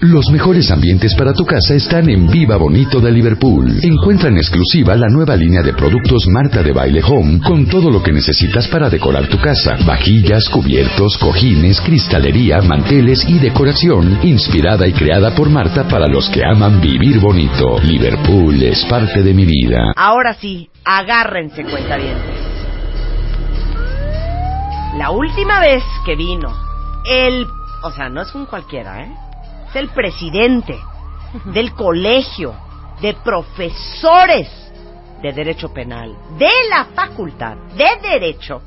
Los mejores ambientes para tu casa están en Viva Bonito de Liverpool. Encuentra en exclusiva la nueva línea de productos Marta de Baile Home con todo lo que necesitas para decorar tu casa. Vajillas, cubiertos, cojines, cristalería, manteles y decoración inspirada y creada por Marta para los que aman vivir bonito. Liverpool es parte de mi vida. Ahora sí, agárrense cuentavientes. La última vez que vino el... O sea, no es un cualquiera, ¿eh? Es el presidente del colegio de profesores de Derecho Penal de la Facultad de Derecho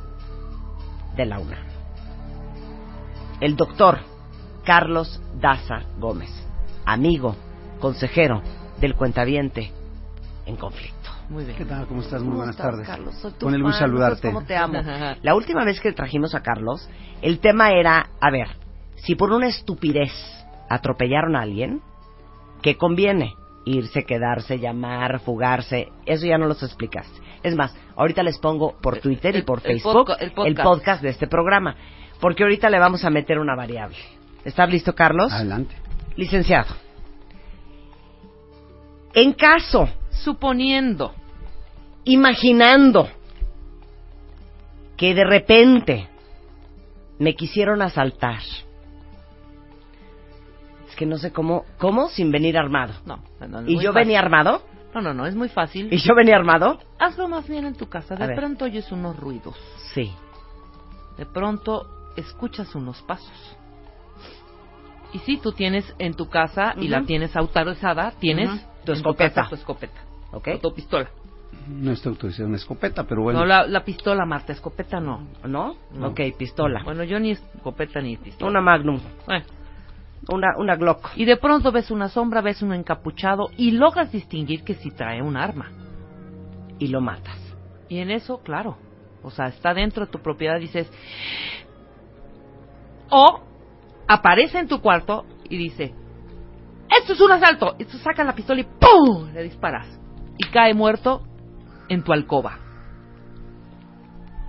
de la UNAM. El doctor Carlos Daza Gómez, amigo, consejero del cuentaviente en conflicto. Muy bien. ¿Qué tal? ¿Cómo estás? Muy buenas tardes. Carlos? Soy tu Con el gusto saludarte. ¿Cómo te amo? La última vez que trajimos a Carlos, el tema era, a ver, si por una estupidez atropellaron a alguien, ¿qué conviene? Irse, quedarse, llamar, fugarse, eso ya no los explicaste. Es más, ahorita les pongo por Twitter y por el Facebook podca- el el podcast. podcast de este programa, porque ahorita le vamos a meter una variable. ¿Estás listo, Carlos? Adelante. Licenciado. En caso, Suponiendo. imaginando que de repente me quisieron asaltar. Que no sé cómo, cómo sin venir armado. No, no, ¿Y yo fácil. venía armado? No, no, no, es muy fácil. ¿Y yo venía armado? Hazlo más bien en tu casa. A De ver. pronto oyes unos ruidos. Sí. De pronto escuchas unos pasos. Y si tú tienes en tu casa y la tienes autorizada, tienes. Tu escopeta. casa tu escopeta. ¿Ok? O tu pistola. No está autorizada una escopeta, pero bueno. No, la, la pistola, Marta, escopeta no. ¿No? No. Ok, pistola. Bueno, yo ni escopeta ni pistola. Una Magnum. Bueno, Una, una Glock. y de pronto ves una sombra, ves un encapuchado y logras distinguir que si trae un arma. Y lo matas. Y en eso, claro, o sea, está dentro de tu propiedad, dices... O aparece en tu cuarto y dice, esto es un asalto. Y tú sacas la pistola y ¡pum! Le disparas. Y cae muerto en tu alcoba.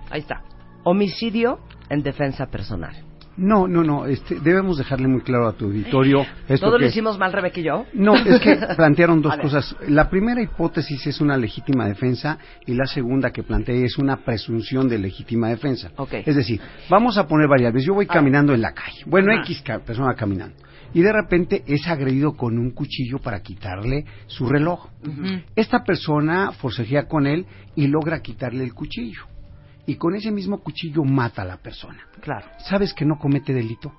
Ahí está. Homicidio en defensa personal. No, no, no. Este, debemos dejarle muy claro a tu auditorio esto ¿Todo que lo hicimos mal, Rebeca y yo? No, es que plantearon dos cosas. La primera hipótesis es una legítima defensa y la segunda que planteé es una presunción de legítima defensa. Ok. Es decir, vamos a poner variables. Yo voy Ah. caminando en la calle. Bueno. X persona caminando. Y de repente es agredido con un cuchillo para quitarle su reloj. Esta persona forcejea con él y logra quitarle el cuchillo. Y con ese mismo cuchillo mata a la persona. Claro. ¿Sabes que no comete delito?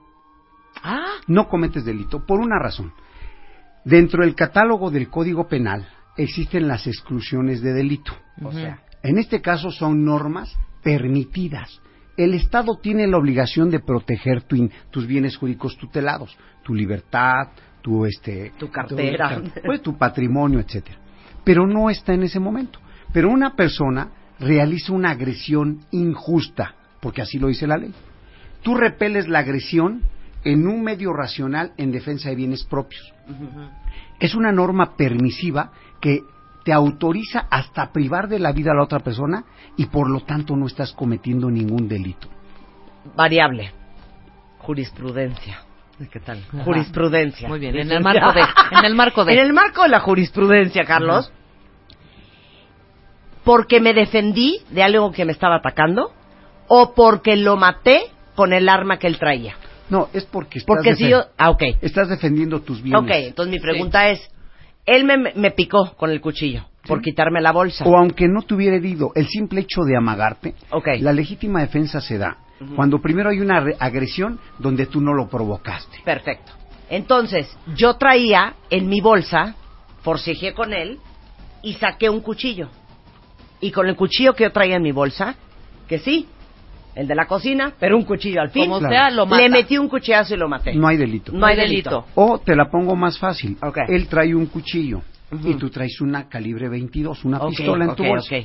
Ah, no cometes delito por una razón. Dentro del catálogo del Código Penal existen las exclusiones de delito. O sea, en este caso son normas permitidas. El Estado tiene la obligación de proteger tu in- tus bienes jurídicos tutelados, tu libertad, tu este Tu cartera. tu, pues, tu patrimonio, etcétera. Pero no está en ese momento. Pero una persona realiza una agresión injusta, porque así lo dice la ley. Tú repeles la agresión en un medio racional en defensa de bienes propios. Es una norma permisiva que te autoriza hasta privar de la vida a la otra persona y por lo tanto no estás cometiendo ningún delito. Variable. Jurisprudencia. ¿Qué tal? Ajá. Jurisprudencia. Muy bien, en el marco de... En el marco de... En el marco de la jurisprudencia, Carlos, porque me defendí de algo que me estaba atacando o porque lo maté con el arma que él traía. No, es porque estás, Porque si yo... Ah, ok. estás defendiendo tus bienes. Ok, entonces mi pregunta es, él me, me picó con el cuchillo por quitarme la bolsa. O aunque no te hubiera herido, el simple hecho de amagarte, Ok. la legítima defensa se da cuando primero hay una re- agresión donde tú no lo provocaste. Perfecto. Entonces, yo traía en mi bolsa, forcejeé con él y saqué un cuchillo. Y con el cuchillo que yo traía en mi bolsa, que sí, el de la cocina, pero un cuchillo al fin. Como Claro. sea, lo mata. Le metí un cuchillazo y lo maté. No hay delito. No hay delito. O te la pongo más fácil. Ok. Él trae un cuchillo y tú traes una calibre 22, una pistola en tu bolsa.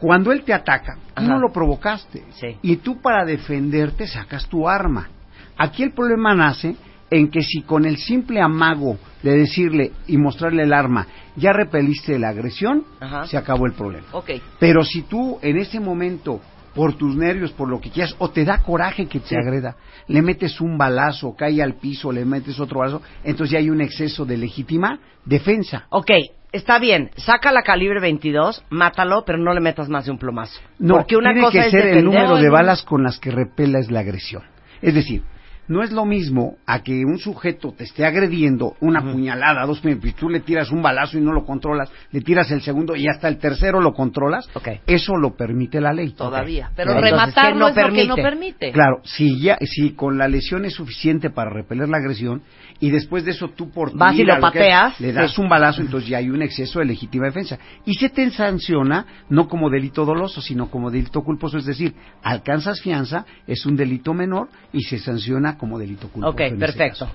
Cuando él te ataca, tú Ajá. no lo provocaste. Sí. Y tú para defenderte sacas tu arma. Aquí el problema nace en que si con el simple amago de decirle y mostrarle el arma ya repeliste la agresión, Ajá. se acabó el problema. Ok. Pero si tú en ese momento, por tus nervios, por lo que quieras, o te da coraje que te Sí. agreda, le metes un balazo, cae al piso, le metes otro balazo, entonces ya hay un exceso de legítima defensa. Ok, está bien. Saca la calibre 22, mátalo, pero no le metas más de un plomazo. No, Porque una tiene cosa que es ser el número de balas con las que repela es la agresión. Es decir, no es lo mismo a que un sujeto te esté agrediendo una puñalada, dos puñaladas, y tú le tiras un balazo y no lo controlas, le tiras el segundo y hasta el tercero lo controlas. Ok. Eso lo permite la ley. Todavía. Pero Entonces, ¿qué rematarlo no es lo que no permite. Claro, si ya, si con la lesión es suficiente para repeler la agresión y después de eso tú por tu Vas y lo que- pateas. le das Sí. un balazo, entonces ya hay un exceso de legítima defensa y se te sanciona no como delito doloso, sino como delito culposo, es decir, alcanzas fianza, es un delito menor y se sanciona como delito culposo. Ok, en perfecto.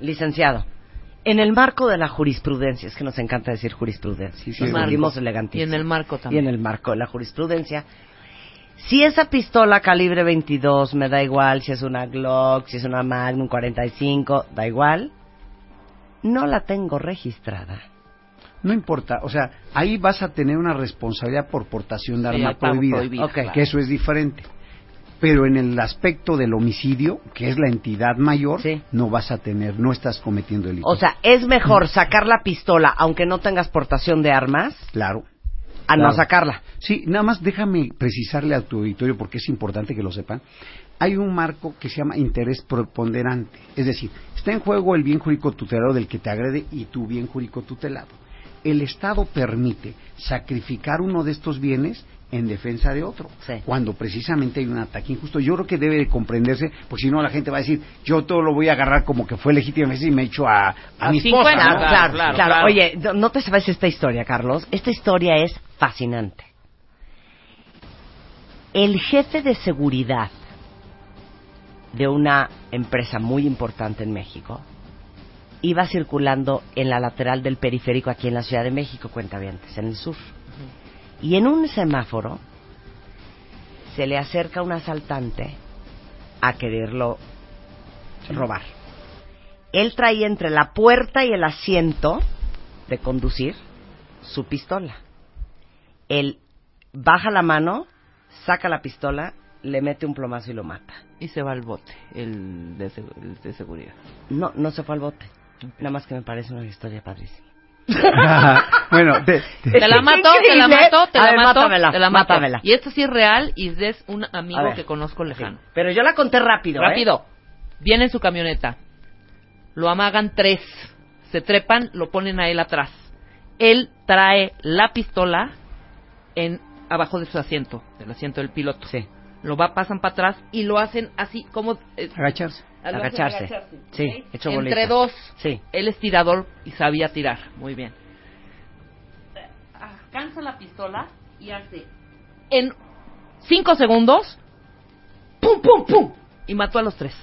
Licenciado, en el marco de la jurisprudencia, es que nos encanta decir jurisprudencia, Sí, sí, nos Y en el marco Y también. en el marco de la jurisprudencia, si esa pistola calibre 22 me da igual, si es una Glock, si es una Magnum 45, da igual, no la tengo registrada. No importa, o sea, ahí vas a tener una responsabilidad por portación de Sí, arma está prohibida, prohibida, Ok. claro. que eso es diferente. Pero en el aspecto del homicidio, que es la entidad mayor, Sí. no vas a tener, no estás cometiendo delito. O sea, es mejor sacar la pistola aunque no tengas portación de armas claro. A no sacarla. Sí, nada más déjame precisarle a tu auditorio porque es importante que lo sepan. Hay un marco que se llama interés preponderante. Es decir, está en juego el bien jurídico tutelado del que te agrede y tu bien jurídico tutelado. El Estado permite sacrificar uno de estos bienes en defensa de otro, Sí. cuando precisamente hay un ataque injusto. Yo creo que debe de comprenderse, porque si no la gente va a decir, yo todo lo voy a agarrar como que fue legítimo y me echo a, a, A mi 50, esposa. Claro, ¿no? claro, Claro, claro. Oye, no- te sabes esta historia, Carlos. Esta historia es fascinante. El jefe de seguridad de una empresa muy importante en México iba circulando en la lateral del periférico aquí en la Ciudad de México, cuentavientes, en el sur. Y en un semáforo se le acerca un asaltante a quererlo robar. Él traía entre la puerta y el asiento de conducir su pistola. Él baja la mano, saca la pistola, le mete un plomazo y lo mata. Y se va al bote, el de, el de seguridad. No, no se fue al bote. Nada más que me parece una historia padrísima. bueno, te- te- Te la mató, te la mató, te la ver, mátamela, te la mató. mátamela. Y esto sí es real y es un amigo que conozco lejano. Pero yo la conté rápido, ¿eh? Rápido. Viene en su camioneta. Lo amagan tres. Se trepan, lo ponen a él atrás. Él trae la pistola en abajo de su asiento, del asiento del piloto. Sí. Lo va, pasan para atrás y lo hacen así como eh, agacharse. hacen Agacharse. Sí, ¿ok? hecho Entre bolita. dos. Sí. Él es tirador y sabía tirar. Muy bien. Alcanza la pistola y hace en cinco segundos ¡pum, pum, pum! Y mató a los tres.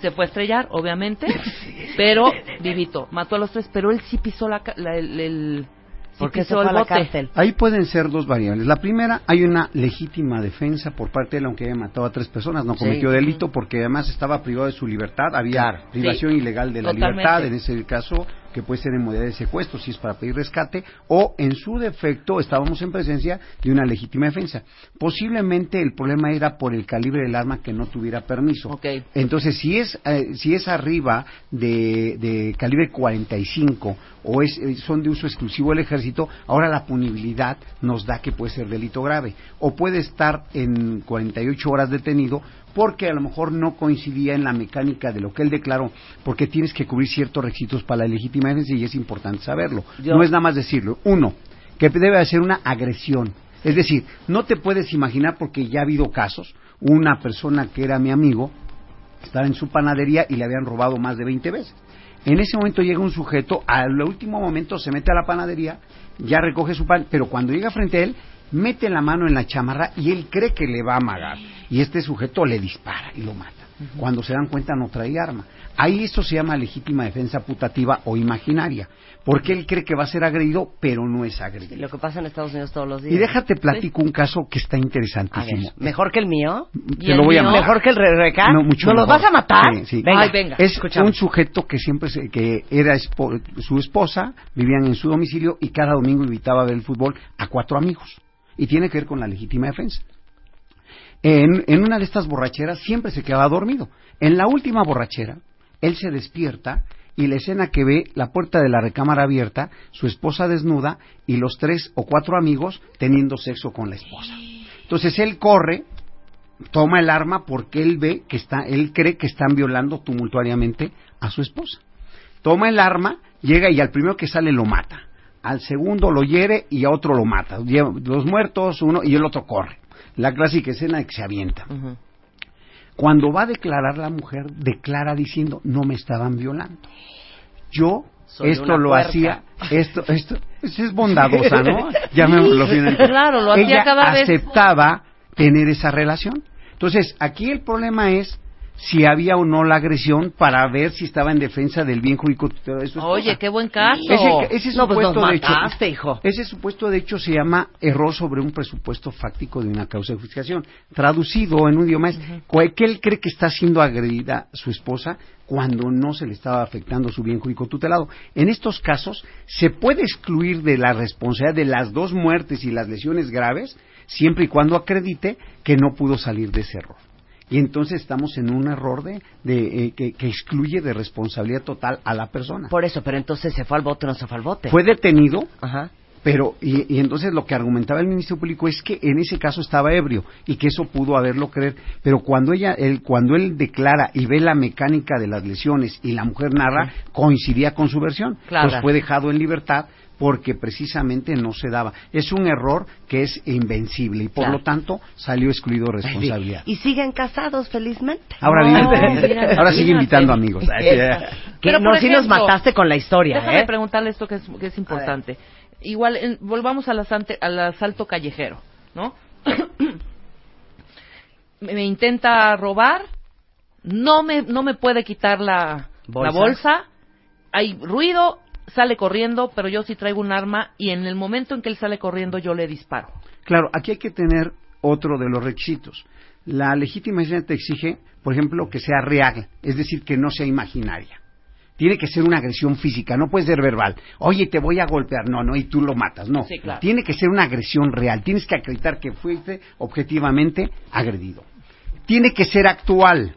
Se fue a estrellar, obviamente, pero vivito. Mató a los tres, pero él sí pisó la, ca- la- el, el- sí ¿Por qué se fue a la cárcel? Ahí pueden ser dos variables. La primera, hay una legítima defensa por parte de él, aunque haya matado a tres personas, no Sí. cometió delito porque además estaba privado de su libertad, había Claro. privación ilegal de la Totalmente. libertad, en ese caso que puede ser en modalidad de secuestro, si es para pedir rescate, o en su defecto estábamos en presencia de una legítima defensa. Posiblemente el problema era por el calibre del arma que no tuviera permiso. Entonces, si es, eh, si es arriba de, de calibre 45 o es, eh, son de uso exclusivo del ejército, ahora la punibilidad nos da que puede ser delito grave. O puede estar en 48 horas detenido porque a lo mejor no coincidía en la mecánica de lo que él declaró, porque tienes que cubrir ciertos requisitos para la legítima defensa y es importante saberlo. Yo- No es nada más decirlo. Uno, que debe hacer una agresión. Es decir, no te puedes imaginar, porque ya ha habido casos, una persona que era mi amigo, estaba en su panadería y le habían robado más de 20 veces. En ese momento llega un sujeto, al último momento se mete a la panadería, ya recoge su pan, pero cuando llega frente a él, mete la mano en la chamarra y él cree que le va a amagar. Y este sujeto le dispara y lo mata. Cuando se dan cuenta no trae arma. Ahí esto se llama legítima defensa putativa o imaginaria, porque él cree que va a ser agredido, pero no es agredido. Lo que pasa en Estados Unidos todos los días. Y déjate platico un caso que está A ver, interesantísimo. ¿Mejor que el mío? ¿Y Te el lo voy a mío? ¿Mejor que el Rebeca? No, mucho ¿Nos los vas a matar? Sí, sí. Venga. Ay, venga. Es un sujeto que siempre se- que era espo- su esposa, vivían en su domicilio y cada domingo invitaba a ver el fútbol a cuatro amigos. Y tiene que ver con la legítima defensa. En, una de estas borracheras siempre se quedaba dormido. En la última borrachera, él se despierta y la escena que ve, la puerta de la recámara abierta, su esposa desnuda y los tres o cuatro amigos teniendo sexo con la esposa. Entonces él corre, toma el arma porque él ve que está, él cree que están violando tumultuariamente a su esposa. Toma el arma, llega y al primero que sale lo mata. Al segundo lo hiere y a otro lo mata. Los muertos, uno y el otro corre. La clásica escena que se avienta. Cuando va a declarar la mujer, declara diciendo, no me estaban violando. Yo Soy esto lo hacía, esto, esto, es bondadosa, ¿no? Claro, lo hacía Ella cada vez. aceptaba tener esa relación. Entonces, aquí el problema es si había o no la agresión para ver si estaba en defensa del bien jurídico tutelado de su esposa. Oye, qué buen caso. Ese, ese No, pues supuesto de hecho, hijo. ese supuesto de hecho se llama error sobre un presupuesto fáctico de una causa de justificación. Traducido en un idioma es que él cree que está siendo agredida su esposa cuando no se le estaba afectando su bien jurídico tutelado. En estos casos se puede excluir de la responsabilidad de las dos muertes y las lesiones graves siempre y cuando acredite que no pudo salir de ese error. Y entonces estamos en un error de, de, eh, que, que excluye de responsabilidad total a la persona. Por eso, pero entonces se fue al bote o no se fue al bote. Fue detenido, Ajá. pero, y, y entonces lo que argumentaba el Ministerio Público es que en ese caso estaba ebrio y que eso pudo haberlo creer. Pero cuando ella, él, cuando él declara y ve la mecánica de las lesiones y la mujer narra, coincidía con su versión. Claro. Pues fue dejado en libertad porque precisamente no se daba. Es un error que es invencible y por Claro. lo tanto salió excluido de responsabilidad. Y siguen casados felizmente. Ahora, No, mira, ahora sigue invitando amigos. Que no, por si nos mataste con la historia, Déjame ¿eh? preguntarle esto que es, que es importante. Igual, en- volvamos al, asante- al asalto callejero, ¿no? me, me intenta robar, no me, no me puede quitar la ¿Bolsa? la bolsa, hay ruido, sale corriendo, pero yo sí traigo un arma y en el momento en que él sale corriendo yo le disparo. Claro, aquí hay que tener otro de los requisitos. La legítima defensa te exige, por ejemplo, que sea real, es decir, que no sea imaginaria. Tiene que ser una agresión física, no puede ser verbal. Oye, te voy a golpear, no, no, y tú lo matas, no. Sí, claro. Tiene que ser una agresión real, tienes que acreditar que fuiste objetivamente agredido. Tiene que ser actual,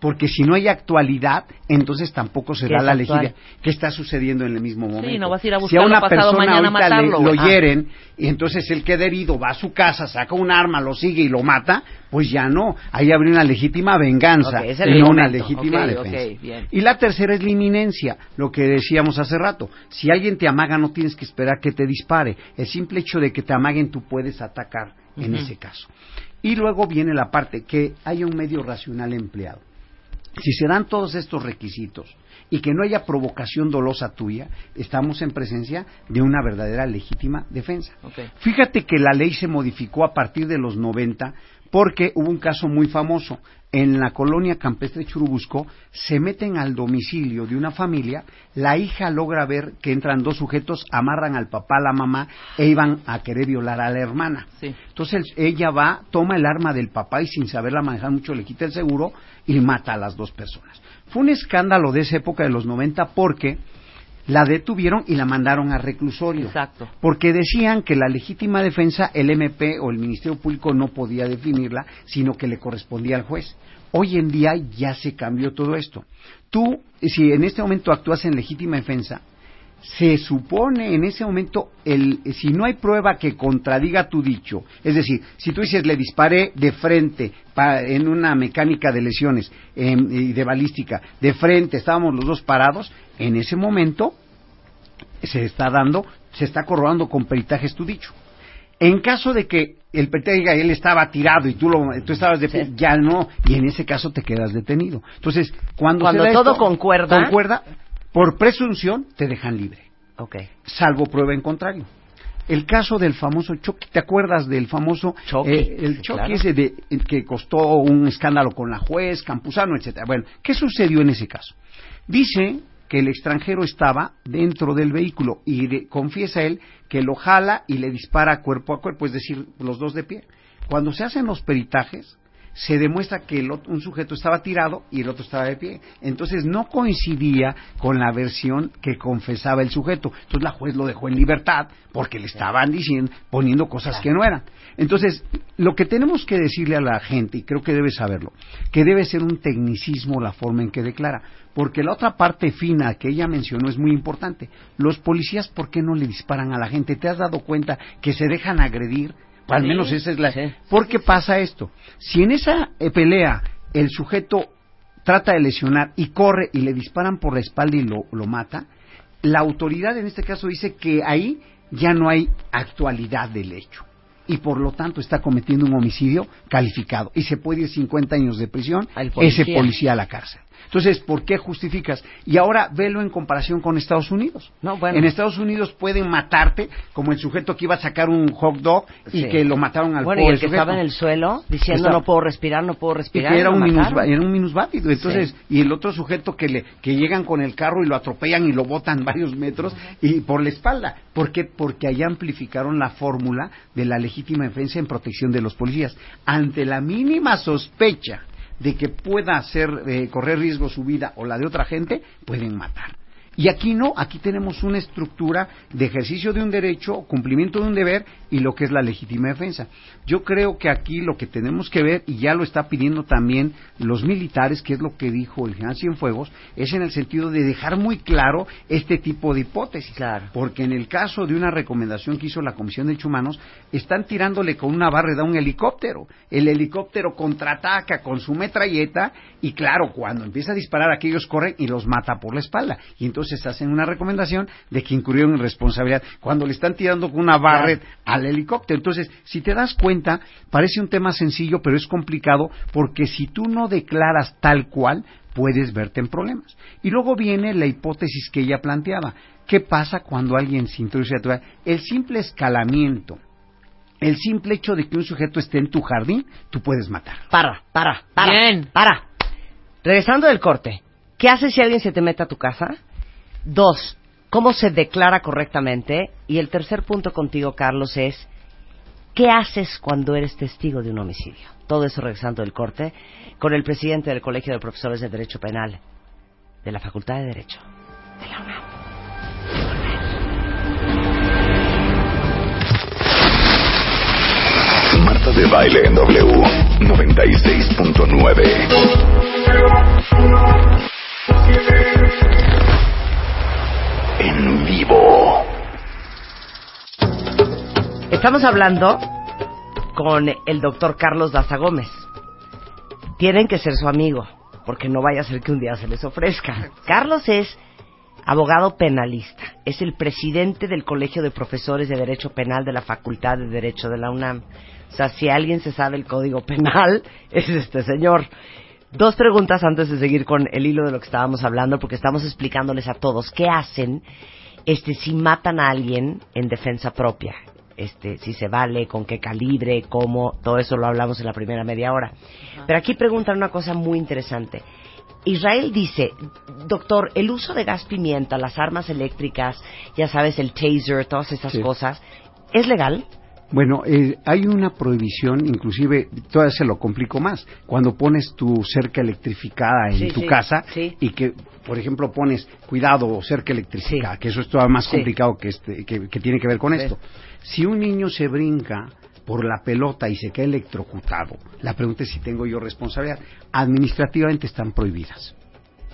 porque si no hay actualidad, entonces tampoco se ¿Qué da la legítima. ¿Qué está sucediendo en el mismo momento? no vas a ir a si a una pasado persona mañana le- lo. Ah. hieren y entonces él queda herido, va a su casa, saca un arma, lo sigue y lo mata, pues ya no. Ahí habría una legítima venganza el y no una legítima defensa. Y la tercera es la inminencia, lo que decíamos hace rato. Si alguien te amaga, no tienes que esperar que te dispare. El simple hecho de que te amaguen, tú puedes atacar en ese caso. Y luego viene la parte que haya un medio racional empleado. Si se dan todos estos requisitos y que no haya provocación dolosa tuya, estamos en presencia de una verdadera legítima defensa. Fíjate que la ley se modificó a partir de los 90 porque hubo un caso muy famoso. En la colonia campestre Churubusco se meten al domicilio de una familia, la hija logra ver que entran dos sujetos, amarran al papá, a la mamá e iban a querer violar a la hermana. Sí. Entonces ella va, toma el arma del papá y sin saberla manejar mucho le quita el seguro y mata a las dos personas. Fue un escándalo de esa época de los 90 porque la detuvieron y la mandaron a reclusorio. Exacto. Porque decían que la legítima defensa el MP o el Ministerio Público no podía definirla, sino que le correspondía al juez. Hoy en día ya se cambió todo esto. Tú, si en este momento actúas en legítima defensa, se supone en ese momento, el, si no hay prueba que contradiga tu dicho, es decir, si tú dices le disparé de frente en una mecánica de lesiones em, y de balística, de frente, estábamos los dos parados, en ese momento se está dando, se está corroborando con peritajes tu dicho. En caso de que el peritaje diga él estaba tirado y tú lo, tú estabas de Sí. ya no, y en ese caso te quedas detenido. Entonces, cuando, Cuando se da todo esto, concuerda. concuerda, por presunción te dejan libre salvo prueba en contrario. El caso del famoso Chucky, ¿te acuerdas del famoso Chucky, eh, el sí, Chucky claro. ese de, el que costó un escándalo con la juez, Campuzano, etcétera? Bueno, ¿qué sucedió en ese caso? Dice que el extranjero estaba dentro del vehículo y de- confiesa él que lo jala y le dispara cuerpo a cuerpo, es decir, los dos de pie. Cuando se hacen los peritajes, se demuestra que el ot- un sujeto estaba tirado y el otro estaba de pie. Entonces no coincidía con la versión que confesaba el sujeto. Entonces la juez lo dejó en libertad porque le estaban diciendo, poniendo cosas que no eran. Entonces, lo que tenemos que decirle a la gente, y creo que debe saberlo, que debe ser un tecnicismo la forma en que declara. Porque la otra parte fina que ella mencionó es muy importante. Los policías, ¿por qué no le disparan a la gente? ¿Te has dado cuenta que se dejan agredir? Al menos esa es la... sí. ¿Por qué pasa esto? Si en esa eh, pelea el sujeto trata de lesionar y corre y le disparan por la espalda y lo, lo mata, la autoridad en este caso dice que ahí ya no hay actualidad del hecho y por lo tanto está cometiendo un homicidio calificado y se puede ir 50 años de prisión policía. ese policía a la cárcel. Entonces, ¿por qué justificas? Y ahora velo en comparación con Estados Unidos. No, bueno. En Estados Unidos pueden matarte como el sujeto que iba a sacar un hot dog y Sí. que lo mataron al Bueno, y el que sujeto. estaba en el suelo diciendo no puedo respirar, no puedo Y respirar. que era un, era un minusválido. Entonces, y el otro sujeto que le que llegan con el carro y lo atropellan y lo botan varios metros y por la espalda. ¿Por qué? Porque allá amplificaron la fórmula de la legítima defensa en protección de los policías. Ante la mínima sospecha de que pueda hacer eh, correr riesgo su vida o la de otra gente, pueden matar. Y aquí no, aquí tenemos una estructura de ejercicio de un derecho, cumplimiento de un deber y lo que es la legítima defensa. Yo creo que aquí lo que tenemos que ver, y ya lo está pidiendo también los militares, que es lo que dijo el general Cienfuegos, es en el sentido de dejar muy claro este tipo de hipótesis. Claro. Porque en el caso de una recomendación que hizo la Comisión de Derechos Humanos, están tirándole con una barreda a un helicóptero. El helicóptero contraataca con su metralleta y claro, cuando empieza a disparar aquellos corren y los mata por la espalda. Y entonces hacen una recomendación de que incurrieron en responsabilidad cuando le están tirando con una barreda al helicóptero. Entonces, si te das cuenta, parece un tema sencillo, pero es complicado porque si tú no declaras tal cual, puedes verte en problemas. Y luego viene la hipótesis que ella planteaba. ¿Qué pasa cuando alguien se introduce a tu vida? El simple escalamiento, el simple hecho de que un sujeto esté en tu jardín, tú puedes matar. Para, para, para. Bien. Para. Regresando del corte, ¿qué haces si alguien se te mete a tu casa? Dos, ¿cómo se declara correctamente? Y el tercer punto contigo, Carlos, es ¿qué haces cuando eres testigo de un homicidio? Todo eso regresando del corte con el presidente del Colegio de Profesores de Derecho Penal de la Facultad de Derecho de la UNAM. Marta de baile en W 96.9. En vivo. Estamos hablando con el doctor Carlos Daza Gómez. Tienen que ser su amigo, porque no vaya a ser que un día se les ofrezca. Carlos es abogado penalista, es el presidente del Colegio de Profesores de Derecho Penal de la Facultad de Derecho de la UNAM. O sea, si alguien se sabe el código penal, es este señor. Dos preguntas antes de seguir con el hilo de lo que estábamos hablando, porque estamos explicándoles a todos qué hacen este si matan a alguien en defensa propia. Este, si se vale, con qué calibre, cómo, todo eso lo hablamos en la primera media hora. Pero aquí preguntan una cosa muy interesante. Israel dice, doctor, el uso de gas pimienta, las armas eléctricas, ya sabes, el taser, todas esas Sí. cosas, ¿es legal? Bueno, eh, hay una prohibición, inclusive todavía se lo complico más. Cuando pones tu cerca electrificada en Sí, tu sí, casa sí. y que, por ejemplo, pones cuidado cerca electrificada, que eso es todavía más complicado que, este, que, que tiene que ver con esto. Si un niño se brinca por la pelota y se queda electrocutado, la pregunta es si tengo yo responsabilidad. Administrativamente están prohibidas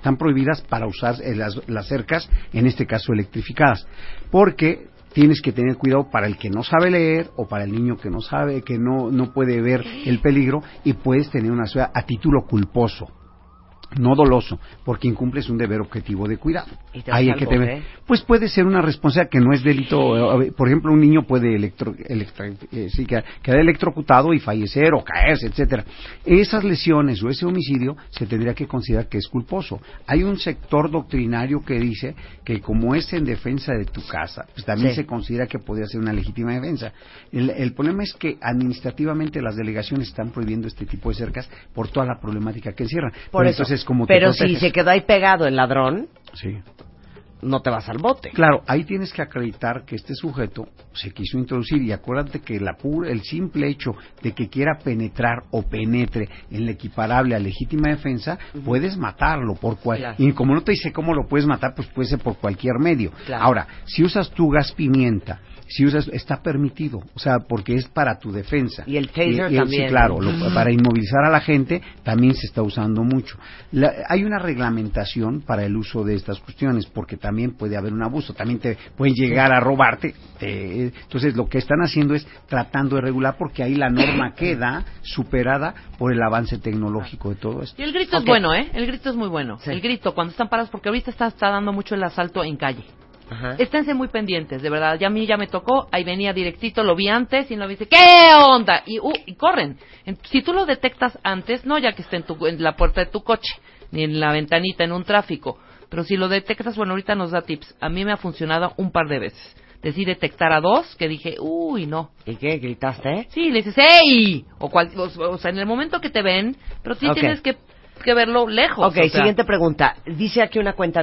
están prohibidas para usar eh, las, las cercas, en este caso electrificadas, porque tienes que tener cuidado para el que no sabe leer o para el niño que no sabe, que no, no puede ver el peligro y puedes tener una suya a título culposo. No doloso, porque incumples un deber objetivo de cuidado. Y te Ahí hay que. Pues puede ser una responsabilidad que no es delito. Por ejemplo, un niño puede electro, electra- eh, sí, quedar electrocutado y fallecer o caerse, etcétera. Esas lesiones o ese homicidio se tendría que considerar que es culposo. Hay un sector doctrinario que dice que como es en defensa de tu casa, pues también Sí. se considera que podría ser una legítima defensa. El, el problema es que administrativamente las delegaciones están prohibiendo este tipo de cercas por toda la problemática que encierran. Por Pero eso. entonces, como te Pero si se quedó ahí pegado el ladrón, Sí. no te vas al bote. Claro, ahí tienes que acreditar que este sujeto se quiso introducir y acuérdate que la pura- el simple hecho de que quiera penetrar o penetre en la equiparable a legítima defensa, puedes matarlo por cual Claro. y como no te dice cómo lo puedes matar, pues puede ser por cualquier medio. Claro. Ahora, si usas tu gas pimienta, si usas está permitido, o sea, porque es para tu defensa. Y el taser sí, también. claro, lo- para inmovilizar a la gente también se está usando mucho. La- hay una reglamentación para el uso de estas cuestiones, porque también puede haber un abuso, también te pueden llegar a robarte. te- entonces, lo que están haciendo es tratando de regular, porque ahí la norma queda superada por el avance tecnológico de todo esto. Y el grito es bueno, ¿eh? El grito es muy bueno. Sí. El grito, cuando están parados, porque ahorita está, está dando mucho el asalto en calle. Ajá. Esténse muy pendientes, de verdad. Ya a mí ya me tocó, ahí venía directito, lo vi antes y no me dice, ¿qué onda? Y, uh, y corren. En- si tú lo detectas antes, no ya que esté en, tu, en la puerta de tu coche, ni en la ventanita, en un tráfico, pero si lo detectas, bueno, ahorita nos da tips. A mí me ha funcionado un par de veces. Decí detectar a dos, que dije, uy, no. ¿Y qué? ¿Gritaste? Sí, le dices, ¡ey! O, cual- o, o sea, en el momento que te ven, pero sí tienes que, que verlo lejos. Ok, o sea. siguiente pregunta. Dice aquí una cuenta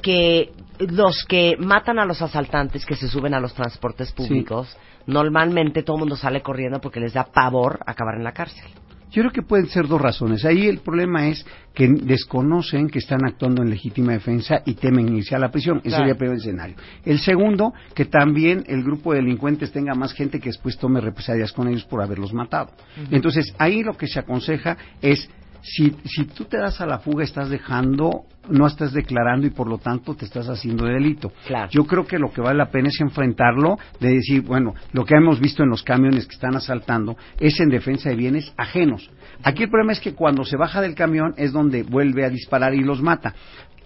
que los que matan a los asaltantes que se suben a los transportes públicos, normalmente todo el mundo sale corriendo porque les da pavor acabar en la cárcel. Yo creo que pueden ser dos razones. Ahí el problema es que desconocen que están actuando en legítima defensa y temen a la prisión. Ese Claro. sería el primer escenario. El segundo, que también el grupo de delincuentes tenga más gente que después tome represalias con ellos por haberlos matado. Entonces, ahí lo que se aconseja es, si, si tú te das a la fuga, estás dejando, no estás declarando y por lo tanto te estás haciendo delito. Claro. Yo creo que lo que vale la pena es enfrentarlo, de decir, bueno, lo que hemos visto en los camiones que están asaltando es en defensa de bienes ajenos. Aquí el problema es que cuando se baja del camión es donde vuelve a disparar y los mata.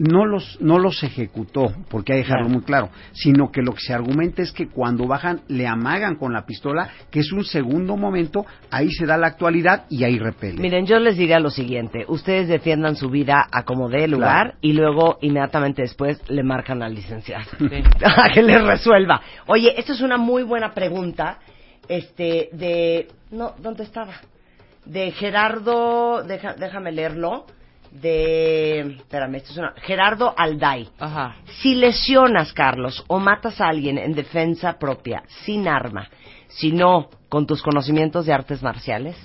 No los, no los ejecutó, porque hay que dejarlo muy claro, sino que lo que se argumenta es que cuando bajan le amagan con la pistola, que es un segundo momento, ahí se da la actualidad y ahí repele. Miren, yo les diría lo siguiente. Ustedes defiendan su vida a como dé lugar y luego inmediatamente después le marcan al licenciado. Sí. a que les resuelva. Oye, esto es una muy buena pregunta. Este, de. No, ¿dónde estaba? De Gerardo. deja- déjame leerlo. De. Espérame, esto es una. Gerardo Alday. Ajá. Si lesionas, Carlos, o matas a alguien en defensa propia, sin arma, sino con tus conocimientos de artes marciales,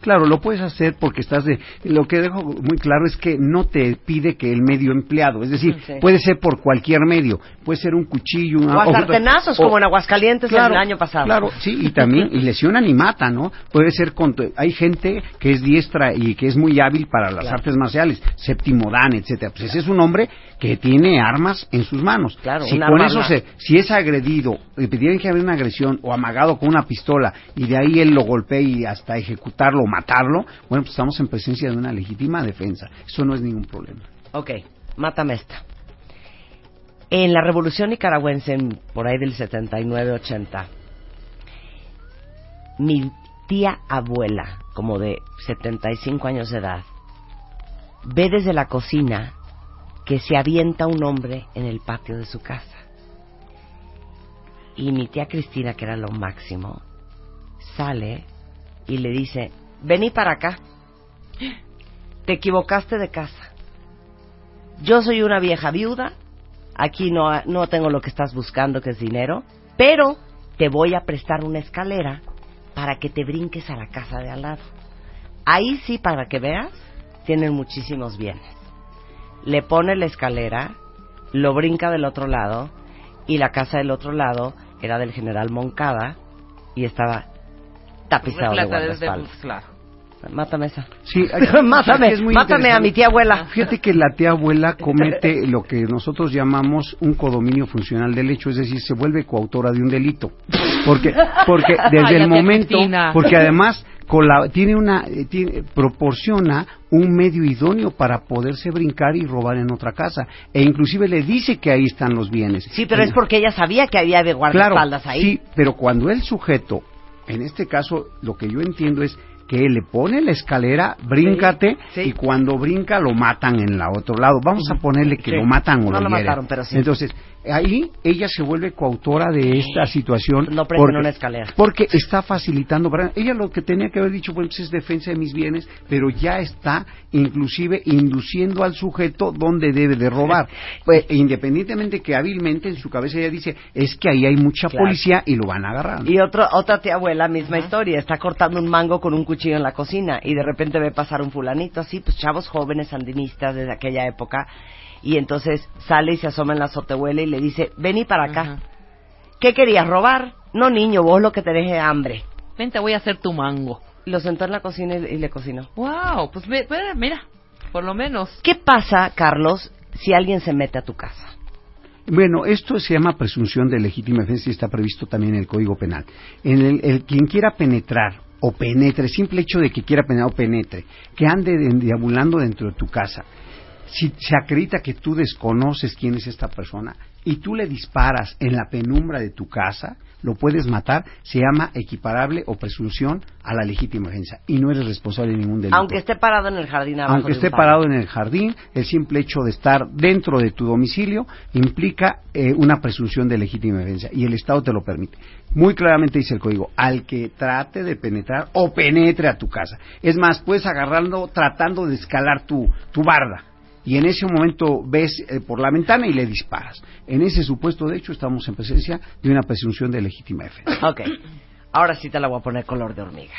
Claro, lo puedes hacer porque estás de... Lo que dejo muy claro es que no te pide que el medio empleado, es decir, Sí. puede ser por cualquier medio, puede ser un cuchillo, una, o sartenazos, como en Aguascalientes Claro, el año pasado. Claro, sí, y también, y lesionan y matan, ¿no? Puede ser con, hay gente que es diestra y que es muy hábil para las Claro. artes marciales, séptimo dan, etcétera. Pues ese es un hombre que tiene armas en sus manos. Claro, si con eso se, si es agredido, y tiene que haber una agresión o amagado con una pistola y de ahí él lo golpea y hasta ejecutarlo matarlo, bueno, pues estamos en presencia de una legítima defensa. Eso no es ningún problema. Ok, mátame esta. En la revolución nicaragüense, en- por ahí del 79-80, mi tía abuela, como de 75 años de edad, ve desde la cocina que se avienta un hombre en el patio de su casa. Y mi tía Cristina, que era lo máximo, sale y le dice, vení para acá, te equivocaste de casa. Yo soy una vieja viuda, aquí no, no tengo lo que estás buscando, que es dinero, pero te voy a prestar una escalera para que te brinques a la casa de al lado. Ahí sí, para que veas, tienen muchísimos bienes. Le pone la escalera, lo brinca del otro lado, y la casa del otro lado era del general Moncada, y estaba tapizado de guardaespaldas. claro. Mátame esa. Sí, mátame, es muy mátame a interesante. mi tía abuela. Fíjate que la tía abuela comete lo que nosotros llamamos un codominio funcional del hecho, es decir, se vuelve coautora de un delito. Porque, porque desde el momento, Cristina. porque además cola- tiene una, eh, tiene- proporciona un medio idóneo para poderse brincar y robar en otra casa. E inclusive le dice que ahí están los bienes. Sí, pero es porque ella sabía que había de guardaespaldas ahí. Sí, pero cuando el sujeto, en este caso, lo que yo entiendo es que le pone la escalera, bríncate, Sí, sí. y cuando brinca lo matan en la otro lado. Vamos a ponerle que Sí. lo matan o No lo, lo mataron, pero sí. Entonces, ahí ella se vuelve coautora de esta situación. No prenden una escalera. Porque está facilitando. Ella lo que tenía que haber dicho, bueno, pues es defensa de mis bienes, pero ya está inclusive induciendo al sujeto donde debe de robar. Pues, independientemente que hábilmente en su cabeza ella dice, es que ahí hay mucha Claro. policía y lo van a agarrar. Y otro, otra tía abuela, misma historia, está cortando un mango con un cuchillo en la cocina y de repente ve pasar un fulanito así, pues chavos jóvenes sandinistas desde aquella época, y entonces sale y se asoma en la azotehuela y le dice, vení para acá. Ajá. ¿Qué querías robar? No, niño, vos lo que te deje hambre. Vente, voy a hacer tu mango. Lo sentó en la cocina y, y le cocinó. Wow, pues ve- ve- mira, por lo menos. ¿Qué pasa, Carlos, si alguien se mete a tu casa? Bueno, esto se llama presunción de legítima defensa y está previsto también en el Código Penal. En el, el quien quiera penetrar o penetre, simple hecho de que quiera penetrar o penetre, que ande de- deambulando dentro de tu casa, si se acredita que tú desconoces quién es esta persona y tú le disparas en la penumbra de tu casa, lo puedes matar, se llama equiparable o presunción a la legítima defensa y no eres responsable de ningún delito. Aunque esté parado en el jardín abajo Aunque esté parado en el jardín, el simple hecho de estar dentro de tu domicilio implica eh, una presunción de legítima defensa y el Estado te lo permite. Muy claramente dice el código, al que trate de penetrar o penetre a tu casa. Es más, puedes agarrarlo tratando de escalar tu, tu barda y en ese momento ves eh, por la ventana y le disparas. En ese supuesto, de hecho, estamos en presencia de una presunción de legítima defensa. Ok, ahora sí te la voy a poner color de hormiga.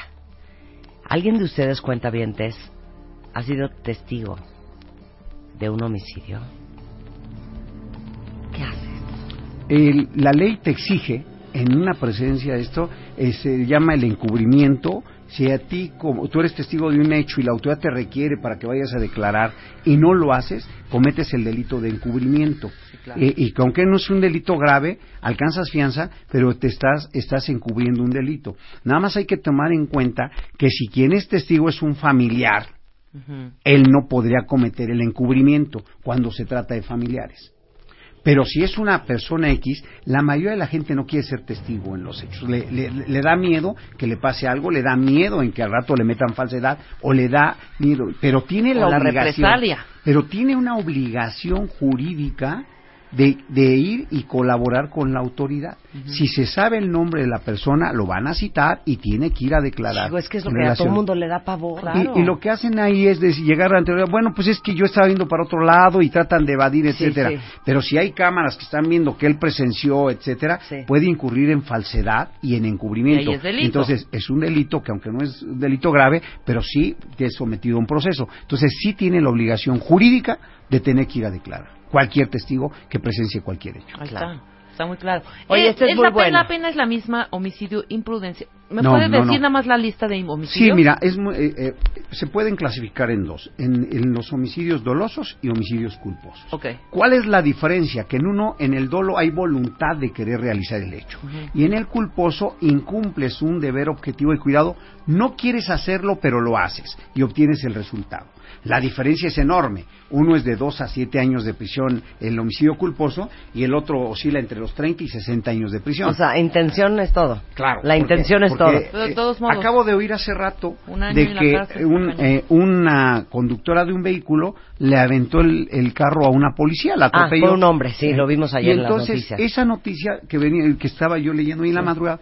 ¿Alguien de ustedes, cuentavientes, ha sido testigo de un homicidio? ¿Qué haces? El- la ley te exige en una presencia de esto eh, se llama el encubrimiento si a ti como tú eres testigo de un hecho y la autoridad te requiere para que vayas a declarar y no lo haces cometes el delito de encubrimiento claro. Eh, y que aunque no es un delito grave alcanzas fianza pero te estás estás encubriendo un delito nada más hay que tomar en cuenta que si quien es testigo es un familiar él no podría cometer el encubrimiento cuando se trata de familiares. Pero si es una persona X, la mayoría de la gente no quiere ser testigo en los hechos. Le, le- le da miedo que le pase algo, le da miedo en que al rato le metan falsedad o le da miedo. Pero tiene la, O la obligación. represalia. Pero tiene una obligación jurídica de, de ir y colaborar con la autoridad. Si se sabe el nombre de la persona, lo van a citar y tiene que ir a declarar. Digo, es que es lo que a todo el mundo le da pavor. Claro. Y, y lo que hacen ahí es de llegar ante bueno, pues es que yo estaba viendo para otro lado y tratan de evadir, Sí, etcétera. sí. Pero si hay cámaras que están viendo que él presenció, etcétera, Sí. puede incurrir en falsedad y en encubrimiento. Y ahí es delito. Entonces, es un delito que aunque no es un delito grave, pero sí que es sometido a un proceso. Entonces, sí tiene la obligación jurídica de tener que ir a declarar. Cualquier testigo que presencie cualquier hecho. Ahí Claro. está. Está muy claro. Oye, Eh, este es es muy la, bueno. pena, la pena es la misma homicidio, imprudencia. ¿Me No, puedes no, decir no. nada más la lista de homicidios? Sí, mira, es muy- eh, eh, se pueden clasificar en dos, en, en los homicidios dolosos y homicidios culposos. Ok. ¿Cuál es la diferencia? Que en uno, en el dolo, hay voluntad de querer realizar el hecho. Y en el culposo, incumples un deber objetivo y cuidado. No quieres hacerlo, pero lo haces y obtienes el resultado. La diferencia es enorme. Uno es de dos a siete años de prisión el homicidio culposo y el otro oscila entre los 30 y 60 años de prisión. O sea, intención es todo. Claro. La porque- intención es porque, Pero de todos modos, acabo de oír hace rato de que cárcel, un, eh, una conductora de un vehículo le aventó el, el carro a una policía, la Ah, atropelló. fue un hombre, sí, lo vimos ayer y en las entonces, noticias. esa noticia que venía, que estaba yo leyendo hoy en la madrugada,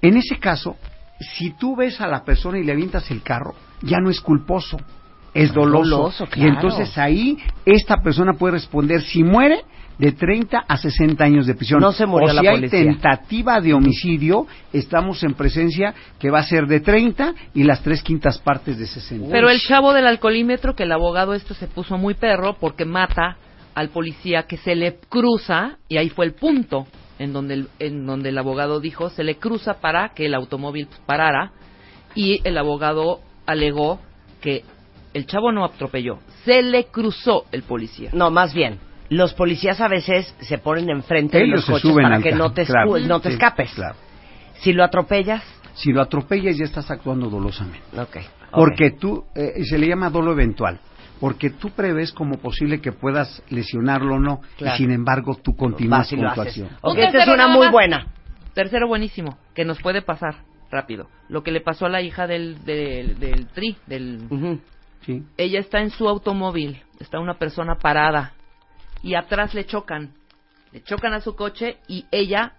en ese caso, si tú ves a la persona y le avientas el carro, ya no es culposo, es doloso. Doloso, Y claro. entonces ahí esta persona puede responder si muere de 30 a 60 años de prisión. No se murió o la si hay policía. tentativa de homicidio, estamos en presencia que va a ser de 30 y las tres quintas partes de 60. Pero el chavo del alcoholímetro, que el abogado esto se puso muy perro porque mata al policía que se le cruza, y ahí fue el punto en donde el, en donde el abogado dijo, se le cruza para que el automóvil parara, y el abogado alegó que el chavo no atropelló, se le cruzó el policía. No, más bien. Los policías a veces se ponen enfrente de Ellos los coches para que carro, no te, claro. no te Sí, escapes. claro. Si lo atropellas, Si lo atropellas ya estás actuando dolosamente. Ok. Porque tú, eh, se le llama dolo eventual, porque tú prevés como posible que puedas lesionarlo o no, Claro. y sin embargo tú continúas con tu acción. Ok, Un esta es tercero una muy buena. Tercero buenísimo, que nos puede pasar rápido. Lo que le pasó a la hija del, del, del tri, del... Ella está en su automóvil, está una persona parada y atrás le chocan. Le chocan a su coche y ella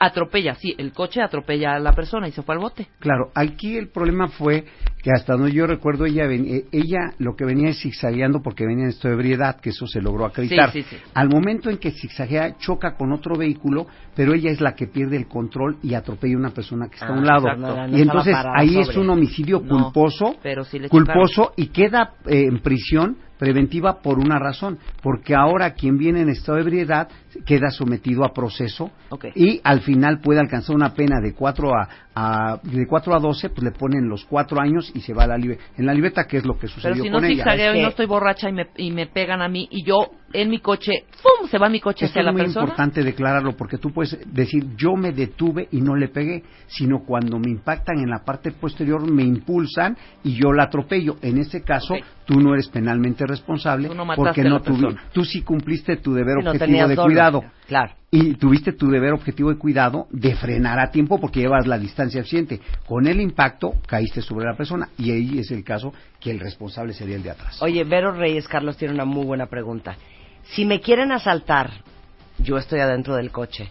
atropella, sí, el coche atropella a la persona y se fue al bote. Claro, aquí el problema fue que hasta donde yo recuerdo ella ven- eh, ella lo que venía es zigzagueando porque venía en esto de ebriedad, que eso se logró acreditar. Sí, sí, sí. Al momento en que zigzaguea choca con otro vehículo, pero ella es la que pierde el control y atropella a una persona que está a un Ah, lado. No, no y entonces ahí es un homicidio No, culposo, pero sí le culposo y queda eh, en prisión preventiva por una razón, porque ahora quien viene en estado de ebriedad queda sometido a proceso Ok. y al final puede alcanzar una pena de 4 a, a- de 4 a 12, pues le ponen los 4 años y se va a la libre, en la libreta, que es lo que sucedió Pero si no con ella. zigzagueo Es y que- no estoy borracha y me, y me pegan a mí y yo en mi coche, ¡pum! se va mi coche Esto hacia es la muy persona. importante declararlo porque tú puedes decir yo me detuve y no le pegué, sino cuando me impactan en la parte posterior me impulsan y yo la atropello. En este caso Ok. tú no eres penalmente responsable Tú no porque no tuvi- persona. tú sí cumpliste tu deber objetivo de cuidado. Claro. Y tuviste tu deber objetivo de cuidado de frenar a tiempo porque llevas la distancia suficiente. Con el impacto caíste sobre la persona y ahí es el caso que el responsable sería el de atrás. Oye, Vero Reyes Carlos tiene una muy buena pregunta. Si me quieren asaltar, yo estoy adentro del coche,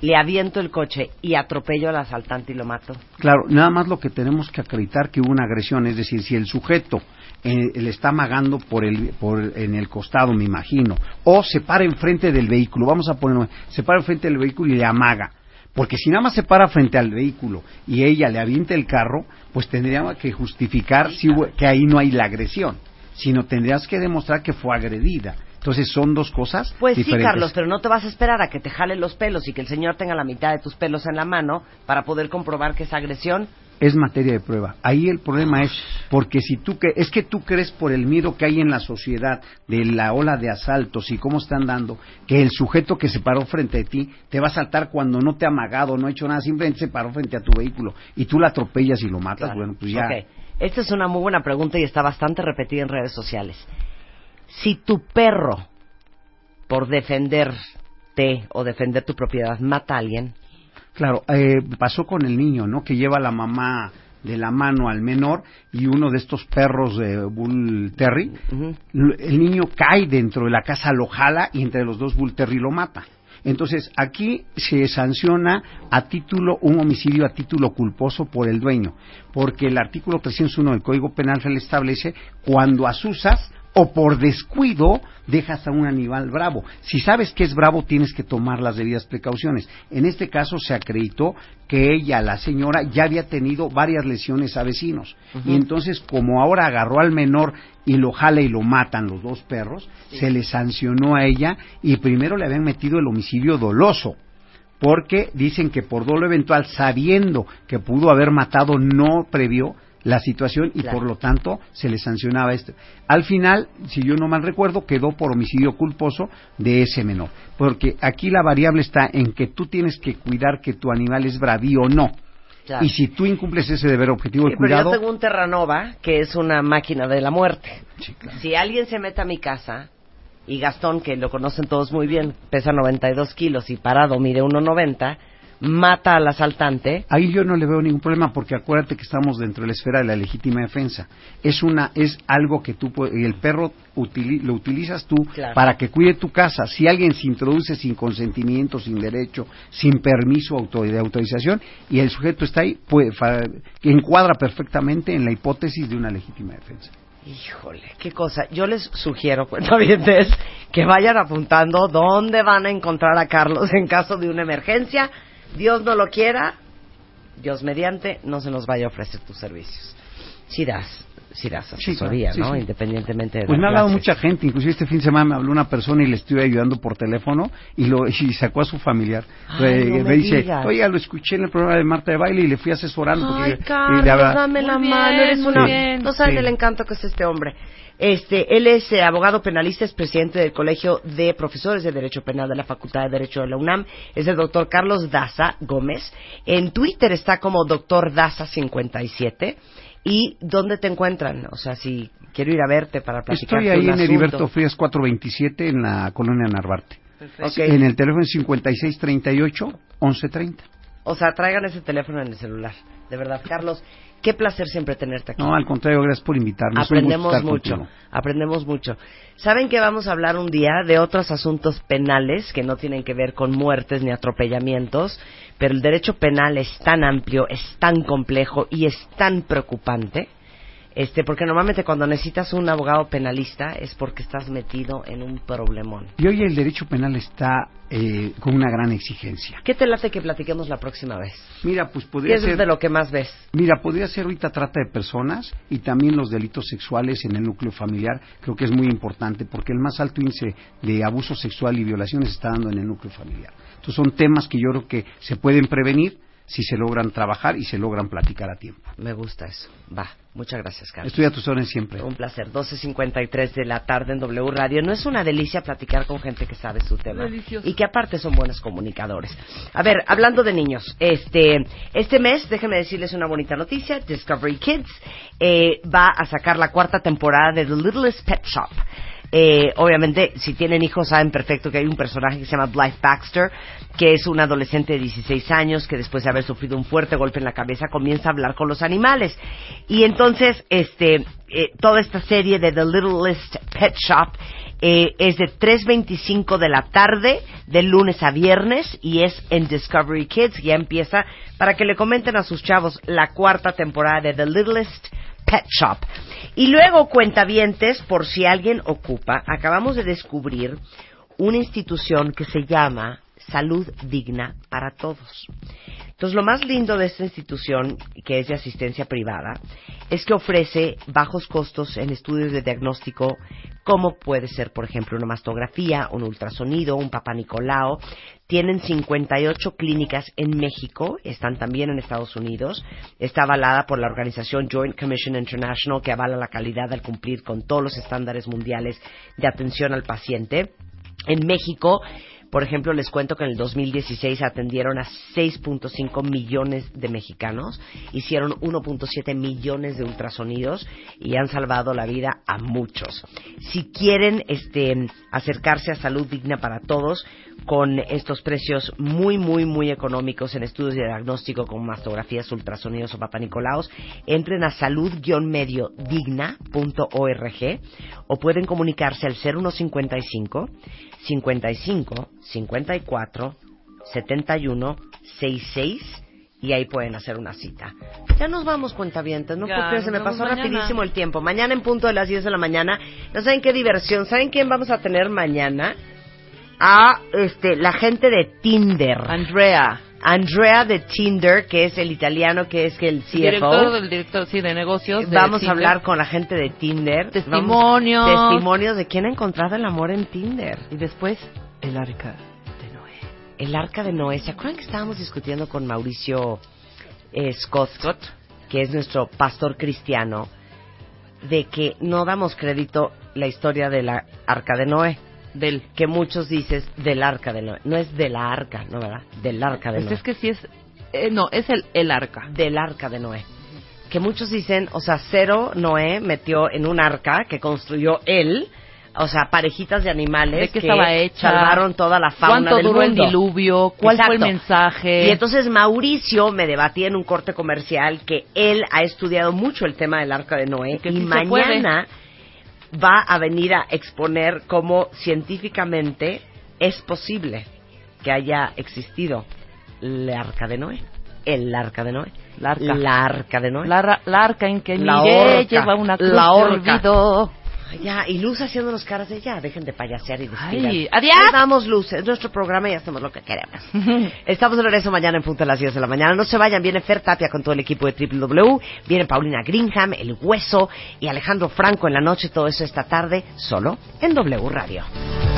le aviento el coche y atropello al asaltante y lo mato. Claro, nada más lo que tenemos que acreditar que hubo una agresión, es decir, si el sujeto eh, le está amagando por el, por, en el costado, me imagino, o se para enfrente del vehículo, vamos a poner, se para enfrente del vehículo y le amaga. Porque si nada más se para frente al vehículo y ella le avienta el carro, pues tendríamos que justificar si hubo- que ahí no hay la agresión, sino tendrías que demostrar que fue agredida. Entonces son dos cosas Pues diferentes. sí, Carlos, pero no te vas a esperar a que te jale los pelos y que el señor tenga la mitad de tus pelos en la mano para poder comprobar que es agresión. es materia de prueba. Ahí el problema es porque si tú que es que tú crees por el miedo que hay en la sociedad de la ola de asaltos y cómo están dando que el sujeto que se paró frente a ti te va a saltar cuando no te ha amagado, no ha hecho nada, simplemente se paró frente a tu vehículo y tú la atropellas y lo matas, Claro. bueno, pues ya Ok. Esta es una muy buena pregunta y está bastante repetida en redes sociales. Si tu perro, por defenderte o defender tu propiedad, mata a alguien, Claro, eh, pasó con el niño, ¿no? Que lleva a la mamá de la mano al menor y uno de estos perros de Bull Terry, el niño cae dentro de la casa, lo jala y entre los dos Bull Terry lo mata. Entonces, aquí se sanciona a título, un homicidio a título culposo por el dueño, porque el artículo 301 del Código Penal se le establece cuando asusas o por descuido dejas a un animal bravo. Si sabes que es bravo, tienes que tomar las debidas precauciones. En este caso se acreditó que ella, la señora, ya había tenido varias lesiones a vecinos. Y entonces, como ahora agarró al menor y lo jala y lo matan los dos perros, se le sancionó a ella y primero le habían metido el homicidio doloso porque dicen que por dolo eventual, sabiendo que pudo haber matado, no previó la situación y Claro. por lo tanto se le sancionaba esto. Al final, si yo no mal recuerdo, quedó por homicidio culposo de ese menor. Porque aquí la variable está en que tú tienes que cuidar que tu animal es bravío o no. Claro. Y si tú incumples ese deber objetivo Sí, de pero cuidado... yo tengo un Terranova que es una máquina de la muerte. Sí, claro. Si alguien se mete a mi casa y Gastón, que lo conocen todos muy bien, pesa 92 kilos y parado mide 1,90, mata al asaltante, Ahí yo no le veo ningún problema porque acuérdate que estamos dentro de la esfera de la legítima defensa. Es una es algo que tú y el perro utili- lo utilizas tú Claro. para que cuide tu casa. Si alguien se introduce sin consentimiento, sin derecho, sin permiso auto- de autorización y el sujeto está ahí, puede, fa- encuadra perfectamente en la hipótesis de una legítima defensa. Híjole, qué cosa. Yo les sugiero, cuentavientes, que vayan apuntando dónde van a encontrar a Carlos en caso de una emergencia. Dios no lo quiera, Dios mediante, no se nos vaya a ofrecer tus servicios. Chidas, sí das Sí, asesoría, claro, sí, ¿no? sí. Independientemente de Pues me ha hablado mucha gente, inclusive este fin de semana me habló una persona y le estoy ayudando por teléfono y lo y sacó a su familiar. Ay, Eh, no me me dice, digas. oye, lo escuché en el programa de Marta de Baile y le fui asesorando. Ay, porque- Carlos, y le habla- dame la bien, mano, eres una... bien. No sabes Sí. el encanto que es este hombre. Este, él es eh, abogado penalista, es presidente del Colegio de Profesores de Derecho Penal de la Facultad de Derecho de la UNAM. Es el doctor Carlos Daza Gómez. En Twitter está como doctor Daza57. ¿Y dónde te encuentran? O sea, si quiero ir a verte para platicar Estoy ahí un en. Heriberto Frías 427 en la colonia Narvarte. Ok. En el teléfono es 5638-1130. O sea, traigan ese teléfono en el celular. De verdad, Carlos, qué placer siempre tenerte aquí. No, al contrario, gracias por invitarme. Aprendemos mucho, contigo. aprendemos mucho. ¿Saben que vamos a hablar un día de otros asuntos penales que no tienen que ver con muertes ni atropellamientos? Pero el derecho penal es tan amplio, es tan complejo y es tan preocupante. Este, porque normalmente cuando necesitas un abogado penalista es porque estás metido en un problemón. Y hoy el derecho penal está eh, con una gran exigencia. ¿Qué te late que platiquemos la próxima vez? Mira, pues ¿Qué podría es ser... de lo que más ves? Mira, podría ser ahorita trata de personas y también los delitos sexuales en el núcleo familiar. Creo que es muy importante porque el más alto índice de abuso sexual y violaciones está dando en el núcleo familiar. Entonces son temas que yo creo que se pueden prevenir si se logran trabajar y se logran platicar a tiempo. Me gusta eso. Va. Muchas gracias, Carlos. Estoy a tus órdenes siempre. Un placer. 12.53 de la tarde en W Radio. No es una delicia platicar con gente que sabe su tema. Delicioso. Y que aparte son buenos comunicadores. A ver, hablando de niños. Este, este mes, déjenme decirles una bonita noticia. Discovery Kids eh, va a sacar la cuarta temporada de The Littlest Pet Shop. Eh, obviamente, si tienen hijos, saben perfecto que hay un personaje que se llama Blythe Baxter, que es un adolescente de 16 años que después de haber sufrido un fuerte golpe en la cabeza comienza a hablar con los animales. Y entonces, este, eh, toda esta serie de The Littlest Pet Shop eh, es de 3.25 de la tarde, de lunes a viernes, y es en Discovery Kids. Ya empieza para que le comenten a sus chavos la cuarta temporada de The Littlest Pet Shop. Y luego, cuentavientes, por si alguien ocupa, acabamos de descubrir una institución que se llama Salud Digna para Todos. Entonces, lo más lindo de esta institución, que es de asistencia privada, es que ofrece bajos costos en estudios de diagnóstico, como puede ser, por ejemplo, una mastografía, un ultrasonido, un papá Nicolao. Tienen 58 clínicas en México, están también en Estados Unidos. Está avalada por la organización Joint Commission International, que avala la calidad al cumplir con todos los estándares mundiales de atención al paciente. En México, por ejemplo, les cuento que en el 2016 atendieron a 6.5 millones de mexicanos, hicieron 1.7 millones de ultrasonidos y han salvado la vida a muchos. Si quieren este, acercarse a salud digna para todos, con estos precios muy, muy, muy económicos en estudios de diagnóstico como mastografías, ultrasonidos o papanicolaos, entren a salud-digna.org o pueden comunicarse al 0155 55 54 71 66 y ahí pueden hacer una cita. Ya nos vamos, cuentavientes, ¿no? Ya, Porque se me pasó mañana. rapidísimo el tiempo. Mañana en punto de las 10 de la mañana. No saben qué diversión. ¿Saben quién vamos a tener mañana? A este, la gente de Tinder. Andrea, Andrea de Tinder, que es el italiano, que es el CFO. director del director sí, de negocios. de Vamos a hablar con la gente de Tinder. Testimonios. Vamos- testimonios de quién ha encontrado el amor en Tinder. Y después, el arca de Noé. El arca de Noé. ¿Se acuerdan que estábamos discutiendo con Mauricio eh, Scott, que es nuestro pastor cristiano, de que no damos crédito la historia de la arca de Noé? Del. Que muchos dices del arca de Noé. No es de la arca, ¿no verdad? Del arca de Noé. es que sí es. eh, no, es el, el arca. Del arca de Noé. Que muchos dicen, o sea, cero Noé metió en un arca que construyó él, o sea, parejitas de animales ¿De qué que estaba hecha? salvaron toda la fauna ¿Cuánto del duró mundo. el diluvio? ¿Cuál fue el mensaje? Y entonces Mauricio me debatía en un corte comercial que él ha estudiado mucho el tema del arca de Noé Que y se mañana va a venir a exponer cómo científicamente es posible que haya existido el arca de Noé. El arca de Noé. La arca. La arca de Noé. La, la arca en que La miré orca. lleva una cruz La orca. Ya, y Luz haciéndonos caras de ya, dejen de payasear y. Ay, adiós. Ahí Vamos, Luz, es nuestro programa y hacemos lo que queremos. Estamos de regreso mañana en punto a las 10 de la mañana. No se vayan, viene Fer Tapia con todo el equipo de WW, viene Paulina Greenham, El Hueso y Alejandro Franco en la noche, todo eso esta tarde, solo en W Radio.